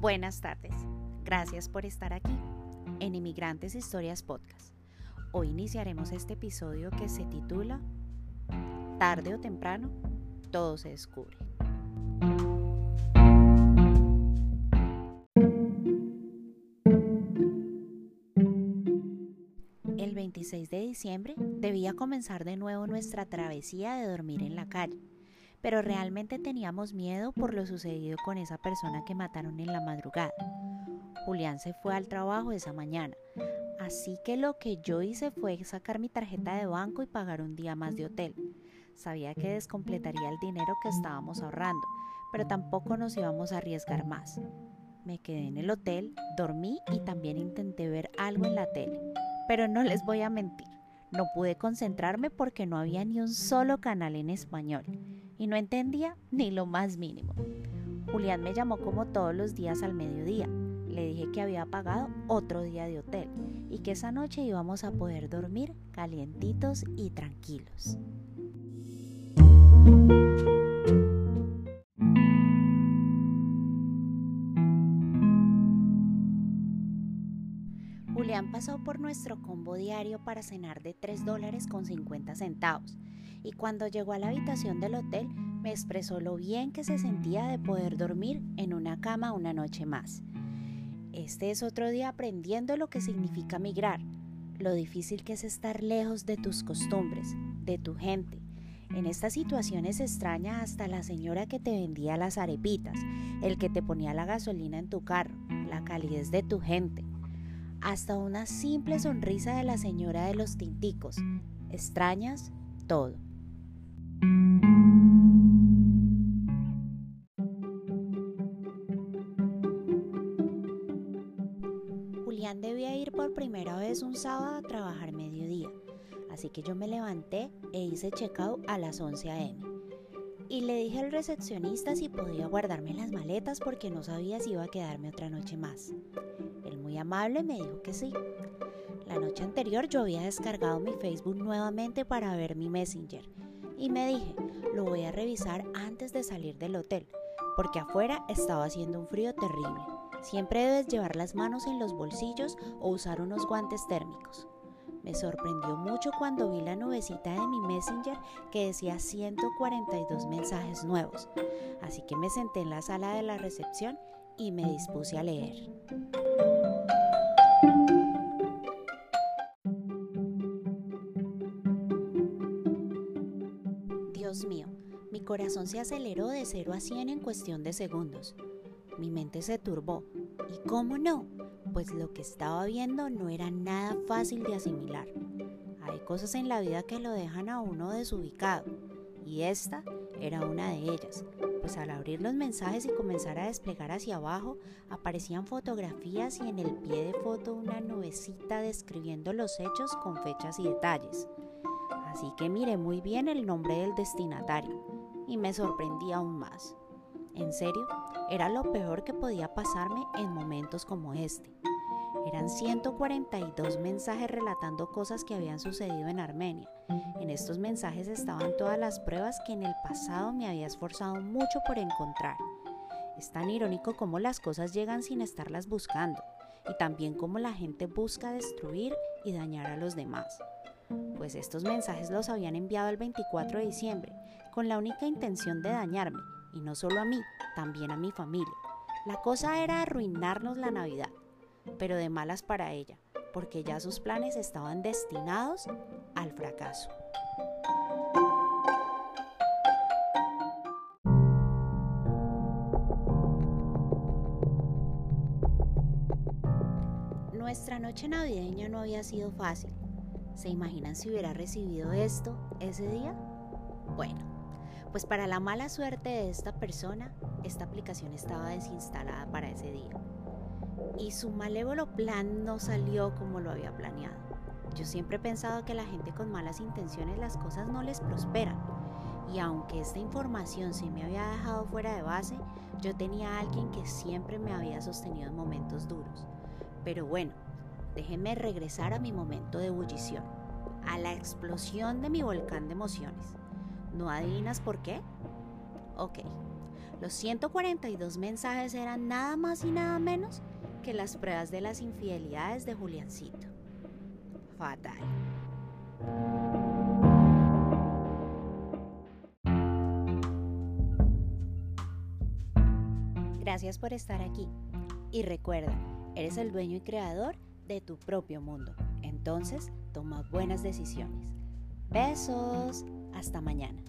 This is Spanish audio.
Buenas tardes. Gracias por estar aquí en Inmigrantes Historias Podcast. Hoy iniciaremos este episodio que se titula Tarde o temprano, todo se descubre. El 26 de diciembre debía comenzar de nuevo nuestra travesía de dormir en la calle pero realmente teníamos miedo por lo sucedido con esa persona que mataron en la madrugada. Julián se fue al trabajo esa mañana, así que lo que yo hice fue sacar mi tarjeta de banco y pagar un día más de hotel. Sabía que descompletaría el dinero que estábamos ahorrando, pero tampoco nos íbamos a arriesgar más. Me quedé en el hotel, dormí y también intenté ver algo en la tele, pero no les voy a mentir, no pude concentrarme porque no había ni un solo canal en español y no entendía ni lo más mínimo. Julián me llamó como todos los días al mediodía. Le dije que había pagado otro día de hotel y que esa noche íbamos a poder dormir calientitos y tranquilos. Julián pasó por nuestro combo diario para cenar de 3 dólares con 50 centavos y cuando llegó a la habitación del hotel me expresó lo bien que se sentía de poder dormir en una cama una noche más. Este es otro día aprendiendo lo que significa migrar, lo difícil que es estar lejos de tus costumbres, de tu gente. En estas situaciones extraña hasta la señora que te vendía las arepitas, el que te ponía la gasolina en tu carro, la calidez de tu gente, hasta una simple sonrisa de la señora de los tinticos. Extrañas todo. Julián debía ir por primera vez un sábado a trabajar mediodía, así que yo me levanté e hice check-out a las 11 a.m. Y le dije al recepcionista si podía guardarme las maletas porque no sabía si iba a quedarme otra noche más. Él muy amable me dijo que sí. La noche anterior yo había descargado mi Facebook nuevamente para ver mi Messenger y me dije, lo voy a revisar antes de salir del hotel, porque afuera estaba haciendo un frío terrible. Siempre debes llevar las manos en los bolsillos o usar unos guantes térmicos. Me sorprendió mucho cuando vi la nubecita de mi Messenger que decía 142 mensajes nuevos, así que me senté en la sala de la recepción y me dispuse a leer. Dios mío, mi corazón se aceleró de 0 a 100 en cuestión de segundos. Mi mente se turbó. ¿Y cómo no? Pues lo que estaba viendo no era nada fácil de asimilar. Hay cosas en la vida que lo dejan a uno desubicado. Y esta era una de ellas, pues al abrir los mensajes y comenzar a desplegar hacia abajo, aparecían fotografías y en el pie de foto una nubecita describiendo los hechos con fechas y detalles así que miré muy bien el nombre del destinatario y me sorprendí aún más. En serio, era lo peor que podía pasarme en momentos como este. Eran 142 mensajes relatando cosas que habían sucedido en Armenia. En estos mensajes estaban todas las pruebas que en el pasado me había esforzado mucho por encontrar. Es tan irónico cómo las cosas llegan sin estarlas buscando y también cómo la gente busca destruir y dañar a los demás pues estos mensajes los habían enviado el 24 de diciembre con la única intención de dañarme, y no solo a mí, también a mi familia. La cosa era arruinarnos la Navidad, pero de malas para ella, porque ya sus planes estaban destinados al fracaso. Nuestra noche navideña no había sido fácil ¿Se imaginan si hubiera recibido esto ese día? Bueno, pues para la mala suerte de esta persona, esta aplicación estaba desinstalada para ese día. Y su malévolo plan no salió como lo había planeado. Yo siempre he pensado que la gente con malas intenciones las cosas no les prosperan. Y aunque esta información se me había dejado fuera de base, yo tenía a alguien que siempre me había sostenido en momentos duros. Pero bueno, déjenme regresar a mi momento de ebullición, a la explosión de mi volcán de emociones. ¿No adivinas por qué? Ok, Los 142 mensajes eran nada más y nada menos que las pruebas de las infidelidades de Juliancito. Fatal. Gracias por estar aquí. Y recuerda, eres el dueño y creador de tu propio mundo. Entonces, toma buenas decisiones. Besos. Hasta mañana.